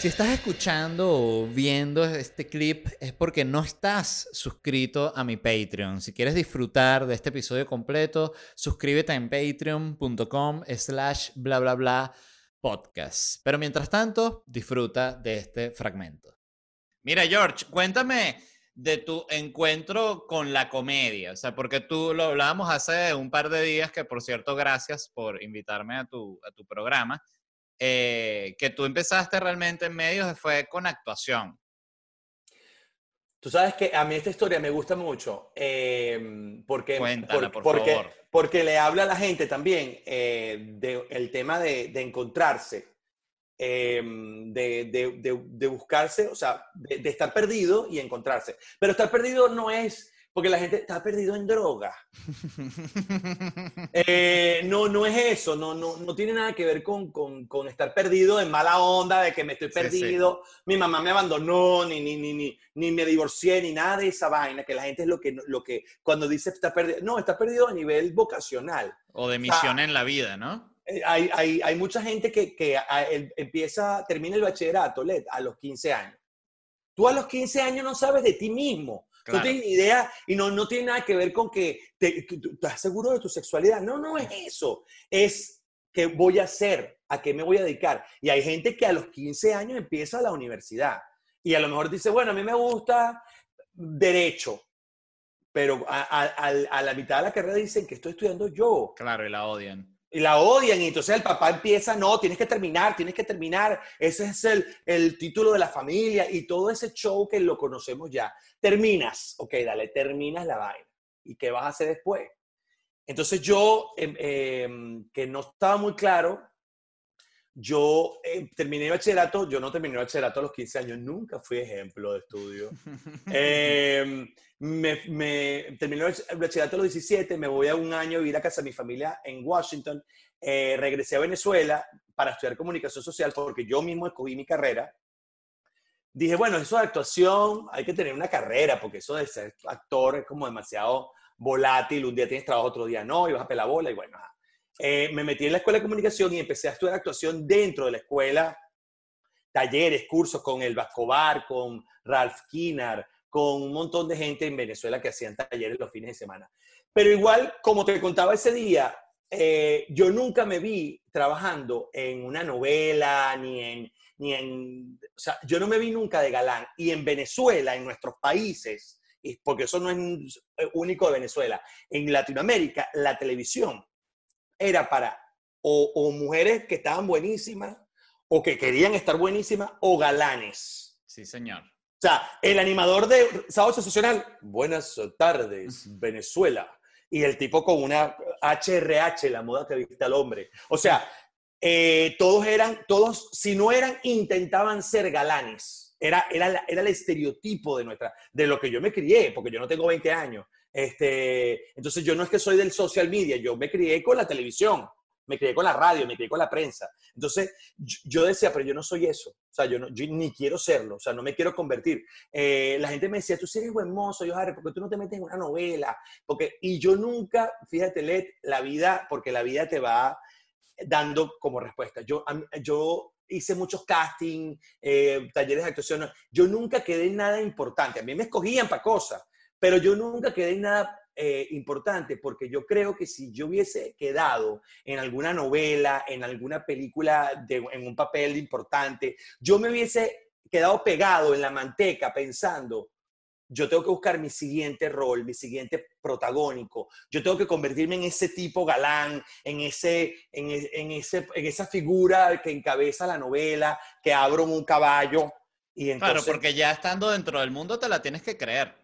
Si estás escuchando o viendo este clip es porque no estás suscrito a mi Patreon. Si quieres disfrutar de este episodio completo, suscríbete en patreon.com slash bla bla bla podcast. Pero mientras tanto, disfruta de este fragmento. Mira, George, cuéntame de tu encuentro con la comedia. O sea, porque tú lo hablábamos hace un par de días, que por cierto, gracias por invitarme a tu, a tu programa. Eh, que tú empezaste realmente en medios fue con actuación. Tú sabes que a mí esta historia me gusta mucho eh, porque, Cuéntala, por porque, favor. porque le habla a la gente también eh, del tema de, de encontrarse, eh, de, de, buscarse, o sea, de estar perdido y encontrarse. Pero estar perdido no es porque la gente está perdido en droga. Eh, no, no es eso, no, no, no tiene nada que ver con, con, con estar perdido en mala onda, de que me estoy Sí, sí. perdido, mi mamá me abandonó, ni, ni, ni, ni, ni me divorcié, ni nada de esa vaina, que la gente es lo que, lo que cuando dice está perdido, no, está perdido a nivel vocacional. o de misión en la vida, ¿no? Eh, Hay, hay, hay mucha gente que, que a- el- empieza, termina el bachillerato, a los 15 años. Tú a los 15 años no sabes de ti mismo. Claro. No tienes ni idea y no, no tiene nada que ver con que te, tú- estás seguro de tu sexualidad. No, no es eso. Es qué voy a hacer, a qué me voy a dedicar. Y hay gente que a los 15 años empieza la universidad y a lo mejor dice, bueno, a mí me gusta derecho, pero a- a- a la mitad de la carrera dicen que estoy estudiando yo Claro, y la odian. Y la odian y entonces el papá empieza, no, tienes que terminar, tienes que terminar, ese es el, el título de la familia y todo ese show que lo conocemos ya. Terminas, ok, dale, terminas la vaina. ¿Y qué vas a hacer después? Entonces yo, em, em, que no estaba muy claro, yo em, terminé bachillerato, yo no terminé bachillerato a los 15 años, nunca fui ejemplo de estudio. Eh, me, me terminé el bachillerato a los 17, me voy a un año a vivir a casa de mi familia en Washington, eh, regresé a Venezuela para estudiar comunicación social porque yo mismo escogí mi carrera. Dije, bueno, eso de actuación, hay que tener una carrera porque eso de ser actor es como demasiado volátil, un día tienes trabajo, otro día no, y vas a pelar bola y bueno. Eh, me metí en la escuela de comunicación y empecé a estudiar actuación dentro de la escuela, talleres, cursos con el Vascobar, con Ralph Kinar, con un montón de gente en Venezuela que hacían talleres los fines de semana. Pero igual, como te contaba ese día, eh, yo nunca me vi trabajando en una novela, ni en, ni en, o sea, yo no me vi nunca de galán. Y en Venezuela, en nuestros países, porque eso no es único de Venezuela, en Latinoamérica, la televisión era para o, o mujeres que estaban buenísimas, o que querían estar buenísimas, o galanes. Sí, señor. O sea, el animador de Sábado Sensacional, buenas tardes, Venezuela. Y el tipo con una HRH, la moda que viste al hombre. O sea, eh, todos eran, todos, si no eran, intentaban ser galanes. Era, era, era el estereotipo de, nuestra, de lo que yo me crié, porque yo no tengo 20 años. Este, entonces yo no es que soy del social media, yo me crié con la televisión, me crié con la radio, me crié con la prensa. Entonces yo, decía, pero yo no soy eso. O sea, yo, no, ni quiero serlo, o sea, no me quiero convertir. Eh, la gente me decía, tú eres buen mozo, yo, Harry, ¿por qué tú no te metes en una novela? Porque, y yo nunca, fíjate, Led, la vida, porque la vida te va dando como respuesta. Yo hice muchos castings, eh, talleres de actuación, yo nunca quedé en nada importante. A mí me escogían para cosas, pero yo nunca quedé en nada eh, importante porque yo creo que si yo hubiese quedado en alguna novela, en alguna película, de, en un papel importante, yo me hubiese quedado pegado en la manteca pensando, yo tengo que buscar mi siguiente rol, mi siguiente protagónico, yo tengo que convertirme en ese tipo galán, en, ese, en, e- en ese, en esa figura que encabeza la novela, que abro un caballo. Y entonces, Claro, porque ya estando dentro del mundo te la tienes que creer.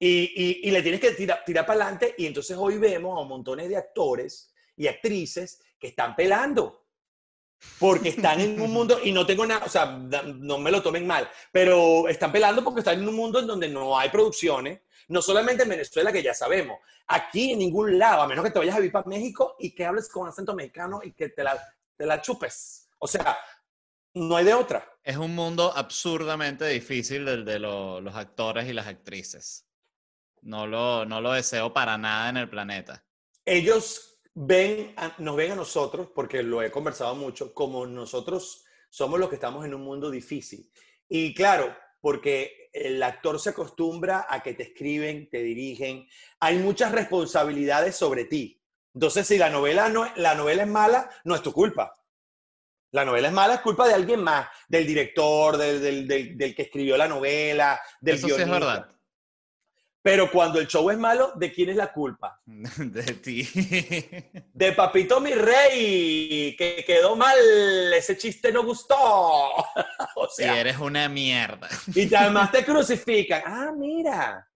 Y, y- y le tienes que tirar, tirar para adelante y entonces hoy vemos a montones de actores y actrices que están pelando. Porque están en un mundo, y no tengo nada, o sea, no me lo tomen mal, pero están pelando porque están en un mundo en donde no hay producciones, no solamente en Venezuela, que ya sabemos, aquí en ningún lado, a menos que te vayas a vivir para México y que hables con acento mexicano y que te la, te la chupes. O sea, no hay de otra. Es un mundo absurdamente difícil el de lo- los actores y las actrices. No lo, no lo deseo para nada en el planeta. ellos ven a- nos ven a nosotros, porque lo he conversado mucho, como nosotros somos los que estamos en un mundo difícil. Y claro, porque el actor se acostumbra a que te escriben, te dirigen, hay muchas responsabilidades sobre ti. Entonces, si la novela, no, la novela es mala, no es tu culpa. La novela es mala, es culpa de alguien más, del director, del, del, que escribió la novela, del Eso sí es verdad. Pero cuando el show es malo, ¿de quién es la culpa? De ti. De Papito mi rey, que quedó mal, ese chiste no gustó. o sea, eres una mierda. Y además te crucifican. Ah, mira,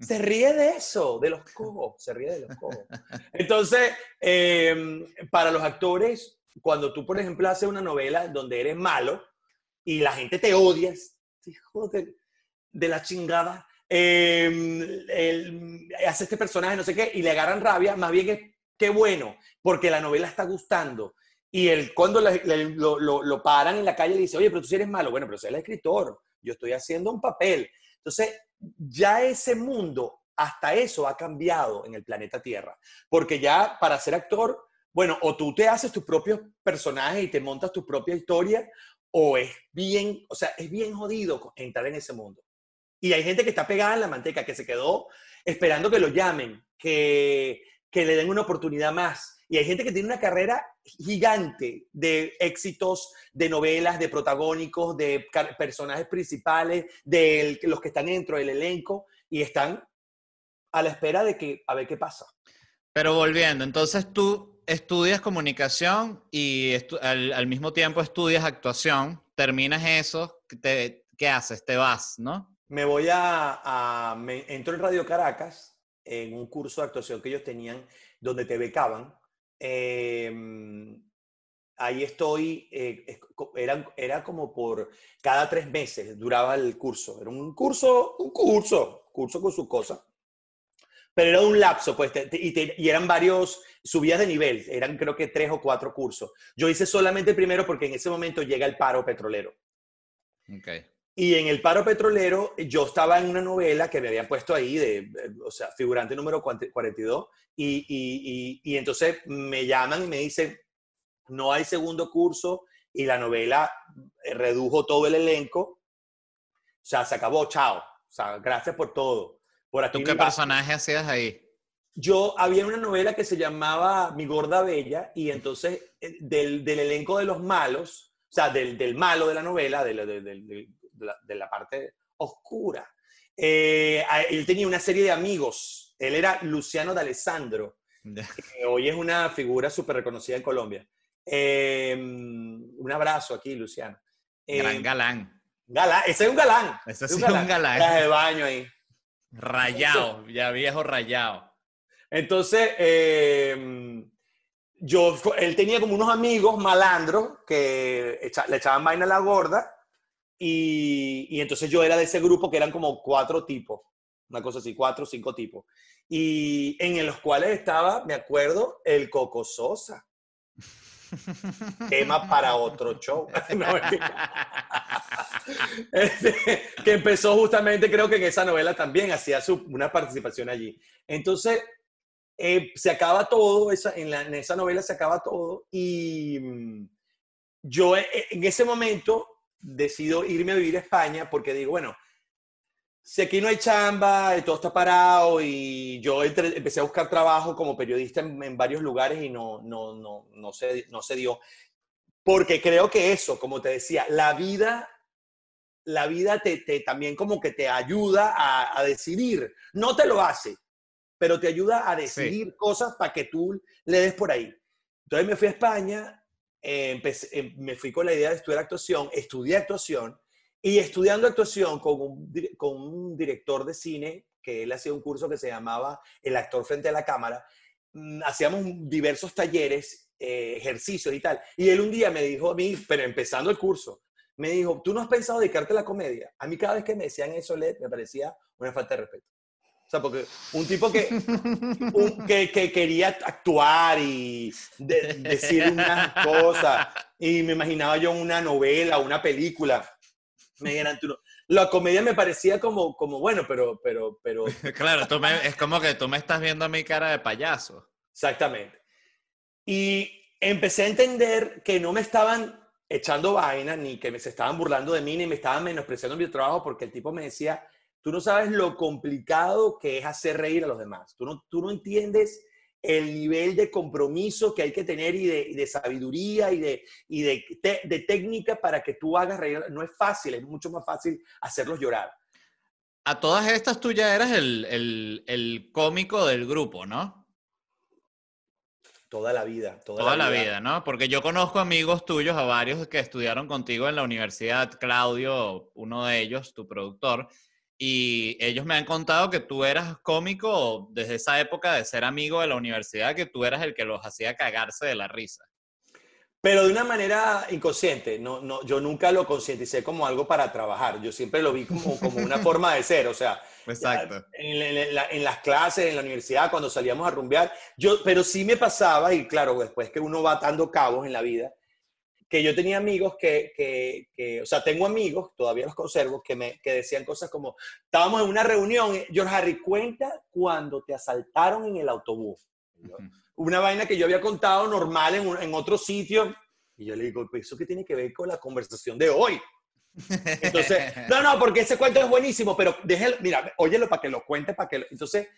se ríe de eso, de los cojos, se ríe de los cojos. Entonces, em, para los actores, cuando tú, por ejemplo, haces una novela donde eres malo y la gente te odia, hijo de, de la chingada, eh, hace este personaje, no sé qué, y le agarran rabia, más bien es qué bueno, porque la novela está gustando. Y él, cuando lo, lo, paran en la calle, dice, oye, pero tú eres malo. Bueno, pero soy el escritor, yo estoy haciendo un papel. Entonces, ya ese mundo, hasta eso ha cambiado en el planeta Tierra. Porque ya para ser actor, bueno, o tú te haces tus propios personajes y te montas tu propia historia, o es bien, o sea, es bien jodido entrar en ese mundo. Y hay gente que está pegada en la manteca, que se quedó esperando que lo llamen, que, que le den una oportunidad más. Y hay gente que tiene una carrera gigante de éxitos, de novelas, de protagónicos, de personajes principales, de los que están dentro del elenco y están a la espera de que a ver qué pasa. Pero volviendo, entonces tú estudias comunicación y al, al, mismo tiempo estudias actuación, terminas eso, te, ¿qué haces? Te vas, ¿no? Me voy a, me entro en Radio Caracas en un curso de actuación que ellos tenían donde te becaban. Em, ahí estoy, eh, era, era como por cada tres meses duraba el curso. Era un curso, un curso, curso con su cosa. Pero era un lapso, pues, y, y, eran varios subidas de nivel, eran creo que tres o cuatro cursos. Yo hice solamente el primero porque en ese momento llega el paro petrolero. Okay. Y en el paro petrolero, yo estaba en una novela que me habían puesto ahí, de, o sea, figurante número 42, y, y, y, entonces me llaman y me dicen, no hay segundo curso, y la novela eh, redujo todo el elenco, o sea, se acabó, chao, o sea, gracias por todo. Por ¿Tú qué personaje hacías ahí? Yo había una novela que se llamaba Mi Gorda Bella, y entonces eh, del, del elenco de los malos, o sea, del, del malo de la novela, del, del de la, parte oscura. Eh, él tenía una serie de amigos. Él era Luciano D'Alessandro, que hoy es una figura súper reconocida en Colombia. Eh, un abrazo aquí, Luciano. Eh, Gran galán. Galán, ese es un galán. Ese es un galán. Un galán. de baño ahí. Rayado, ya viejo rayado. Entonces, yo, él tenía como unos amigos malandros que le echaban vaina a la gorda y, entonces yo era de ese grupo que eran como cuatro tipos, una cosa así, cuatro o cinco tipos. Y en los cuales estaba, me acuerdo, el Coco Sosa. Tema para otro show. Este, que empezó justamente, creo que en esa novela también hacía su, una participación allí. Entonces, eh, se acaba todo, esa, en, en, esa novela se acaba todo. Y mm, yo eh, en ese momento decido irme a vivir a España porque digo, bueno, si aquí no hay chamba, todo está parado y yo empecé a buscar trabajo como periodista en, varios lugares y no, no, no, no, se, no se dio. Porque creo que eso, como te decía, la vida, la vida te, te también como que te ayuda a, a, decidir. No te lo hace, pero te ayuda a decidir cosas para que tú le des por ahí. Entonces me fui a España eh, eh, me fui con la idea de estudiar actuación, estudié actuación y estudiando actuación con un, con un director de cine que él hacía un curso que se llamaba El actor frente a la cámara, mm, hacíamos diversos talleres, eh, ejercicios y tal. Y él un día me dijo a mí, pero empezando el curso, me dijo, ¿tú no has pensado dedicarte a la comedia? A mí cada vez que me decían eso, Led, me parecía una falta de respeto sea, porque un tipo que, que, quería actuar y decir unas cosas, y me imaginaba yo una novela, una película, me dijeran, la comedia me parecía como, como bueno, pero, pero, pero... Claro, tú es como que tú me estás viendo a mi cara de payaso. Exactamente. Y empecé a entender que no me estaban echando vaina, ni que me, se estaban burlando de mí, ni me estaban menospreciando mi trabajo, porque el tipo me decía, tú no sabes lo complicado que es hacer reír a los demás. Tú no, tú no entiendes el nivel de compromiso que hay que tener y de, sabiduría y, de, y de, de, técnica para que tú hagas reír. No es fácil, es mucho más fácil hacerlos llorar. A todas estas tú ya eras el, el, el cómico del grupo, ¿no? Toda la vida. Toda, la, vida. ¿no? Porque yo conozco amigos tuyos, a varios que estudiaron contigo en la universidad, Claudio, uno de ellos, tu productor, y ellos me han contado que tú eras cómico desde esa época de ser amigo de la universidad, que tú eras el que los hacía cagarse de la risa. Pero de una manera inconsciente, no, no, yo nunca lo concienticé como algo para trabajar, yo siempre lo vi como, como una forma de ser, o sea, Exacto. En, las clases, en la universidad, cuando salíamos a rumbear, yo, pero sí me pasaba, y claro, después que uno va atando cabos en la vida, que yo tenía amigos que, que, que, o sea, tengo amigos, todavía los conservo, que me que decían cosas como, estábamos en una reunión, George Harry, cuenta cuando te asaltaron en el autobús una vaina que yo había contado normal en, en otro sitio. Y yo le digo, eso qué tiene que ver con la conversación de hoy. Entonces, no, no, porque ese cuento es buenísimo, pero déjelo, mira, óyelo para que lo cuente, para que Entonces,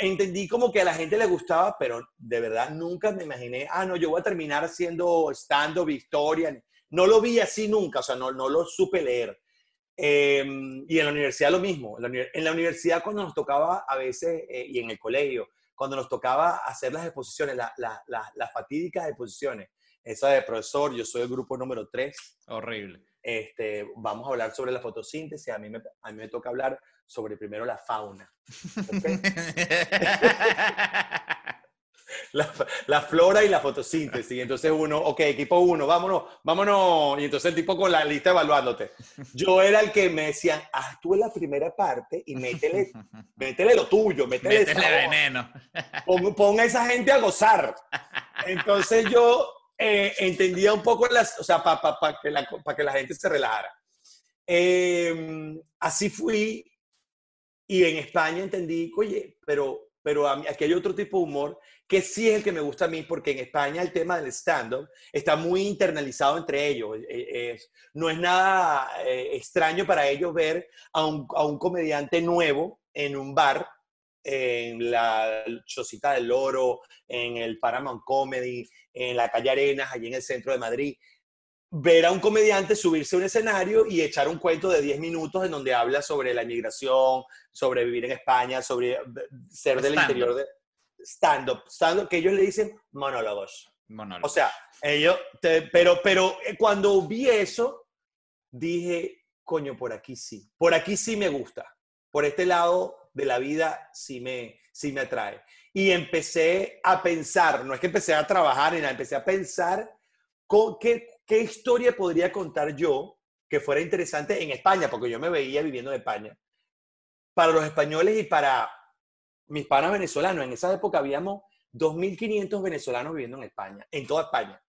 entendí como que a la gente le gustaba, pero de verdad nunca me imaginé, ah, no, yo voy a terminar haciendo stand-up, historia. No lo vi así nunca, o sea, no, no lo supe leer. Em, y en la universidad lo mismo. En la, universidad cuando nos tocaba a veces, eh, y en el colegio, cuando nos tocaba hacer las exposiciones, las fatídicas exposiciones, esa de profesor, yo soy el grupo número 3. Horrible. Este, vamos a hablar sobre la fotosíntesis, a mí me, a mí me toca hablar sobre primero la fauna. la, flora y la fotosíntesis. Entonces uno, ok, equipo uno, vámonos, vámonos. Y entonces el tipo con la lista evaluándote. Yo era el que me decían, haz tú en la primera parte y métele, métele lo tuyo, métele, métele veneno. Pon, a esa gente a gozar. Entonces yo eh, entendía un poco, las, o sea, para que, la, que la gente se relajara. Em, así fui y en España entendí, oye, pero, pero aquí hay otro tipo de humor que sí es el que me gusta a mí, porque en España el tema del stand-up está muy internalizado entre ellos. E, e, no es nada eh, extraño para ellos ver a un, a un, comediante nuevo en un bar, en la Chocita del Oro, en el Paramount Comedy, en la calle Arenas, allí en el centro de Madrid. Ver a un comediante subirse a un escenario y echar un cuento de 10 minutos en donde habla sobre la inmigración, sobre vivir en España, sobre ser del interior de stand-up, stand que ellos le dicen monólogos. Monólogos. O sea, ellos, pero, pero eh, cuando vi eso, dije, coño, por aquí sí, por aquí sí me gusta, por este lado de la vida sí me, sí me atrae. Y empecé a pensar, no es que empecé a trabajar ni nada, empecé a pensar con qué, qué historia podría contar yo que fuera interesante en España, porque yo me veía viviendo en España, para los españoles y para mis panas venezolanos. En esa época habíamos 2.500 venezolanos viviendo en España, en toda España.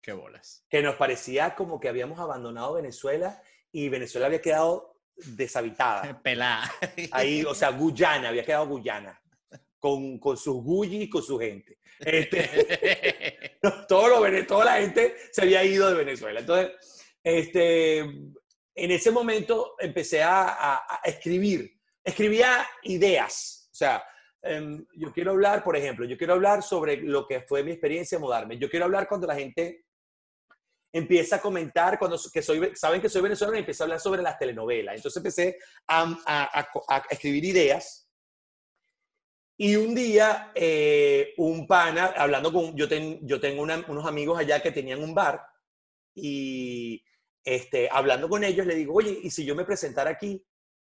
Qué bolas. Que nos parecía como que habíamos abandonado Venezuela y Venezuela había quedado deshabitada. Pelada. Ahí, o sea, Guyana, había quedado Guyana. Con, con sus gullis y con su gente. Este, todo lo, toda la gente se había ido de Venezuela. Entonces, este, en ese momento empecé a, a, a escribir. Escribía ideas. O sea, Em, yo quiero hablar, por ejemplo, yo quiero hablar sobre lo que fue mi experiencia de mudarme. Yo quiero hablar cuando la gente empieza a comentar, cuando que soy, saben que soy venezolano y empieza a hablar sobre las telenovelas. Entonces empecé a, escribir ideas. Y un día, eh, un pana, hablando con, yo, yo tengo unos amigos allá que tenían un bar, y este, hablando con ellos, le digo, oye, ¿y si yo me presentara aquí?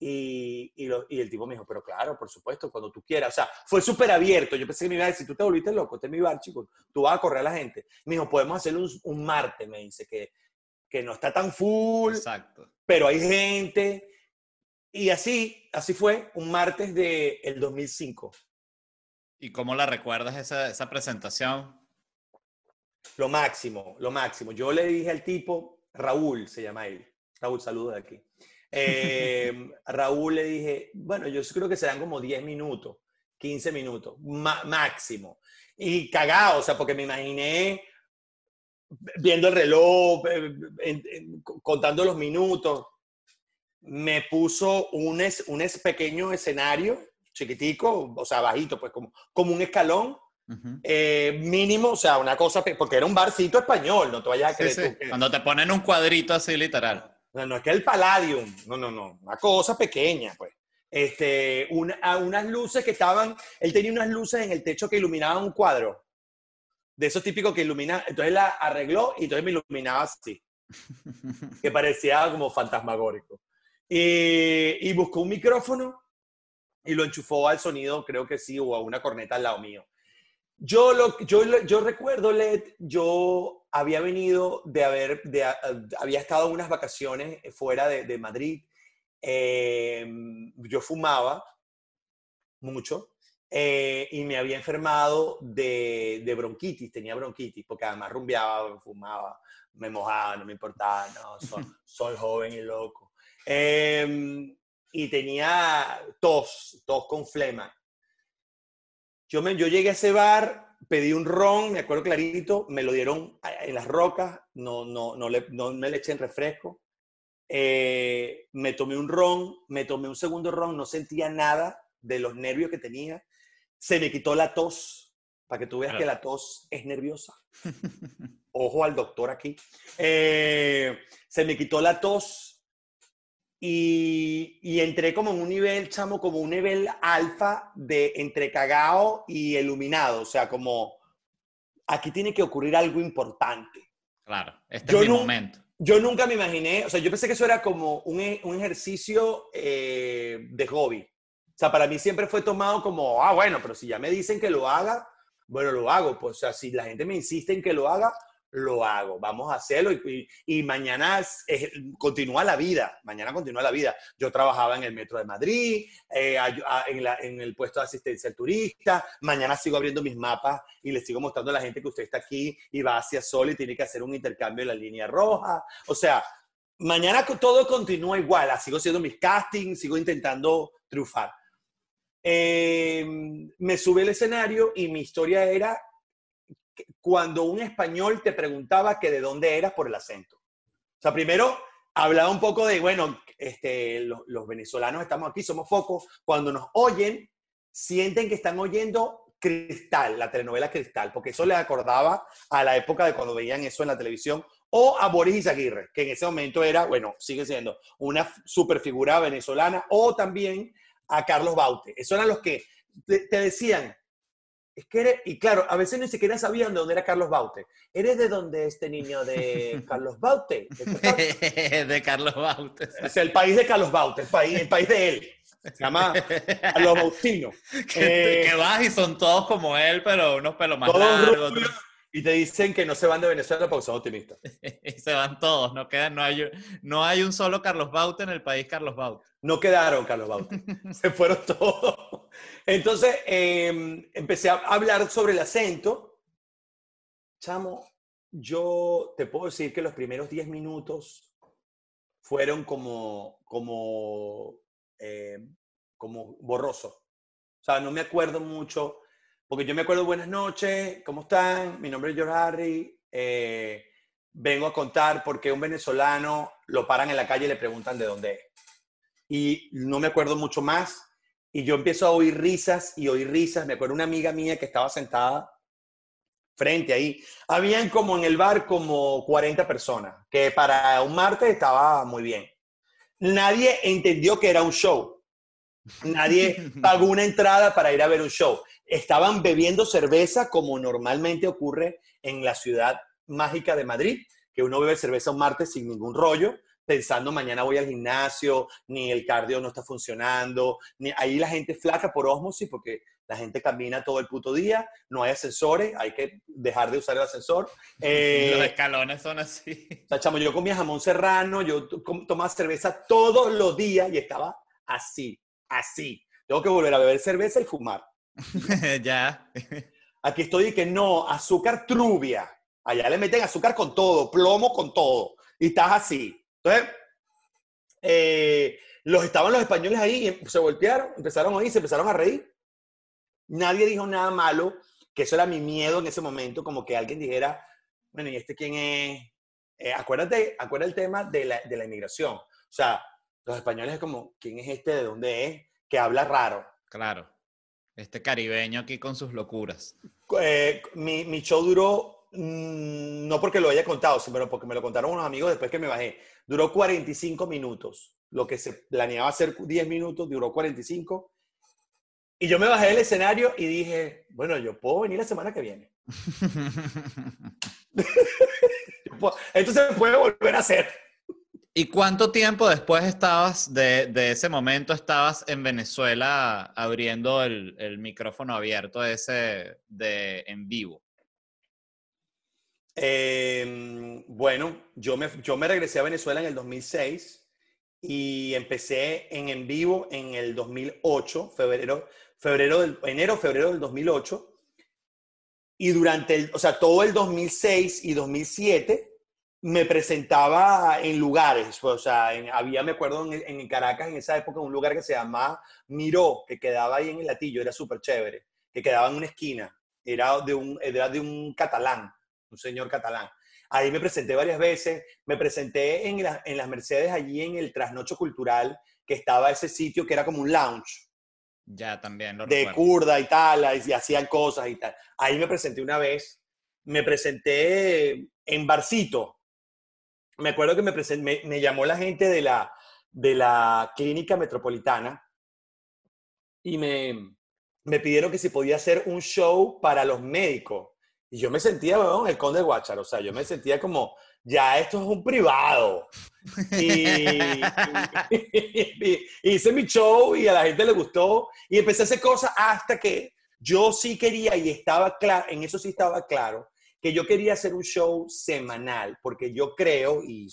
Y, y, el tipo me dijo, pero claro, por supuesto, cuando tú quieras. O sea, fue súper abierto. Yo pensé que me iba a decir, tú te volviste loco, este es mi bar, chico, tú vas a correr a la gente. Me dijo, podemos hacer un, un martes, me dice, que, que no está tan full, Exacto. pero hay gente. Y así, así fue, un martes del el 2005. ¿Y cómo la recuerdas esa, esa presentación? Lo máximo, lo máximo. Yo le dije al tipo, Raúl se llama él. Raúl, saludos de aquí. Eh, Raúl le dije, bueno, yo creo que serán como 10 minutos, 15 minutos, máximo. Y cagado, o sea, porque me imaginé viendo el reloj, contando los minutos. Me puso un, un pequeño escenario, chiquitico, o sea, bajito, pues como, como un escalón, eh, mínimo, o sea, una cosa, porque era un barcito español, no te vayas a creer. Cuando te ponen un cuadrito así, literal. No, no es que el Palladium, no, no, no, una cosa pequeña, pues. Este, una, unas luces que estaban, él tenía unas luces en el techo que iluminaban un cuadro, de esos típicos que ilumina, entonces la arregló y entonces me iluminaba así, que parecía como fantasmagórico. Y, y buscó un micrófono y lo enchufó al sonido, creo que sí, o a una corneta al lado mío. Yo, lo, yo, yo recuerdo, Led, yo había venido de haber, de, había estado unas vacaciones fuera de, de Madrid. Eh, yo fumaba mucho eh, y me había enfermado de, de, bronquitis, tenía bronquitis, porque además rumbeaba, fumaba, me mojaba, no me importaba, no, soy, joven y loco. Eh, y tenía tos, tos con flema. Yo, me, yo llegué a ese bar, pedí un ron, me acuerdo clarito, me lo dieron en las rocas, no, no, no, le, no me le eché en refresco. Eh, me tomé un ron, me tomé un segundo ron, no sentía nada de los nervios que tenía. Se me quitó la tos, para que tú veas que la tos es nerviosa. Ojo al doctor aquí. Eh, se me quitó la tos, y, entré como en un nivel, chamo, como un nivel alfa de entre cagao y iluminado. O sea, como aquí tiene que ocurrir algo importante. Claro, este es mi momento. Yo nunca me imaginé, o sea, yo pensé que eso era como un, e, un ejercicio eh, de hobby. O sea, para mí siempre fue tomado como, ah, bueno, pero si ya me dicen que lo haga, bueno, lo hago. Pues, o sea, si la gente me insiste en que lo haga, lo hago, vamos a hacerlo y, mañana continúa la vida, mañana continúa la vida. Yo trabajaba en el Metro de Madrid, eh, en, el puesto de asistencia al turista, mañana sigo abriendo mis mapas y les sigo mostrando a la gente que usted está aquí y va hacia Sol y tiene que hacer un intercambio en la línea roja. O sea, mañana todo continúa igual, ah, sigo haciendo mis castings, sigo intentando triunfar. Em, me sube el escenario y mi historia era cuando un español te preguntaba que de dónde eras por el acento. O sea, primero hablaba un poco de, bueno, este, los, venezolanos estamos aquí, somos focos. Cuando nos oyen, sienten que están oyendo Cristal, la telenovela Cristal, porque eso les acordaba a la época de cuando veían eso en la televisión, o a Boris Izaguirre, que en ese momento era, bueno, sigue siendo una super figura venezolana, o también a Carlos Baute. Esos eran los que te decían, es que eres, y claro, a veces ni siquiera sabían de dónde era Carlos Baute. ¿Eres de dónde este niño de Carlos Baute? de Carlos Baute. Es el país de Carlos Baute, el país, el país de él. Se llama Carlos Bautino. que, eh, vas y son todos como él, pero unos pelos más largos. Y te dicen que no se van de Venezuela porque son optimistas. se van todos, no, quedan, no, hay, no hay un solo Carlos Baute en el país Carlos Baute. No quedaron Carlos Baute, se fueron todos. Entonces em, empecé a hablar sobre el acento. Chamo, yo te puedo decir que los primeros 10 minutos fueron como, como, em, como borrosos. O sea, no me acuerdo mucho porque yo me acuerdo, buenas noches, ¿cómo están? Mi nombre es George Harry. Eh, vengo a contar por qué un venezolano lo paran en la calle y le preguntan de dónde es. Y no me acuerdo mucho más. Y yo empiezo a oír risas y oír risas. Me acuerdo una amiga mía que estaba sentada frente ahí. Habían como en el bar como 40 personas, que para un martes estaba muy bien. Nadie entendió que era un show. Nadie pagó una entrada para ir a ver un show estaban bebiendo cerveza como normalmente ocurre en la ciudad mágica de Madrid, que uno bebe cerveza un martes sin ningún rollo, pensando mañana voy al gimnasio, ni el cardio no está funcionando, ni ahí la gente flaca por osmosis porque la gente camina todo el puto día, no hay ascensores, hay que dejar de usar el ascensor. Eh, Los escalones son así. O sea, yo comía jamón serrano, yo tomaba cerveza todos los días y estaba así, así. Tengo que volver a beber cerveza y fumar. ya. Aquí estoy y que no, azúcar trubia. Allá le meten azúcar con todo, plomo con todo. Y estás así. Entonces, eh, los estaban los españoles ahí y se voltearon, empezaron a oír, se empezaron a reír. Nadie dijo nada malo, que eso era mi miedo en ese momento, como que alguien dijera, bueno, ¿y este quién es? Eh, acuérdate, acuérdate el tema de la, de la inmigración. O sea, los españoles es como, ¿quién es este? ¿De dónde es? Que habla raro. Claro. Este caribeño aquí con sus locuras. Eh, mi, mi, show duró, no porque lo haya contado, sino porque me lo contaron unos amigos después que me bajé. Duró 45 minutos. Lo que se planeaba hacer 10 minutos duró 45. Y yo me bajé del escenario y dije, bueno, yo puedo venir la semana que viene. Esto se puede volver a hacer. ¿Y cuánto tiempo después estabas de, de ese momento, estabas en Venezuela abriendo el, el, micrófono abierto ese de en vivo? Eh, bueno, yo me, yo me regresé a Venezuela en el 2006 y empecé en en vivo en el 2008, febrero, febrero del, enero, febrero del 2008. Y durante el, o sea, todo el 2006 y 2007 me presentaba en lugares, o sea, había, me acuerdo, en, en, Caracas en esa época un lugar que se llamaba Miró, que quedaba ahí en el Latillo, era súper chévere, que quedaba en una esquina, era de un, era de un catalán, un señor catalán. Ahí me presenté varias veces, me presenté en, la, en las Mercedes, allí en el Trasnocho Cultural, que estaba ese sitio que era como un lounge. Ya, también lo De recuerdo. curda y tal, y hacían cosas y tal. Ahí me presenté una vez, me presenté en Barcito, me acuerdo que me, me, me, llamó la gente de la, de la clínica metropolitana y me, me, pidieron que si podía hacer un show para los médicos. Y yo me sentía, bueno, el conde de Guachar, o sea, yo me sentía como, ya esto es un privado. Y, y, y, hice mi show y a la gente le gustó y empecé a hacer cosas hasta que yo sí quería y estaba claro, en eso sí estaba claro, que yo quería hacer un show semanal, porque yo creo y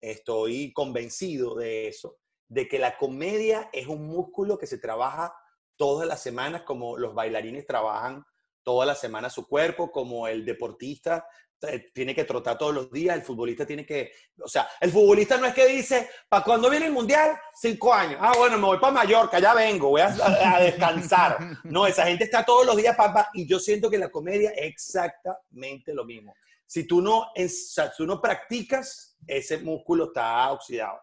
estoy convencido de eso, de que la comedia es un músculo que se trabaja todas las semanas, como los bailarines trabajan toda la semana su cuerpo, como el deportista tiene que trotar todos los días, el futbolista tiene que, o sea, el futbolista no es que dice, ¿para cuándo viene el mundial? Cinco años. Ah, bueno, me voy para Mallorca, ya vengo, voy a, a, a descansar. No, esa gente está todos los días, papá, y yo siento que la comedia es exactamente lo mismo. Si tú no, es, si tú no practicas, ese músculo está oxidado.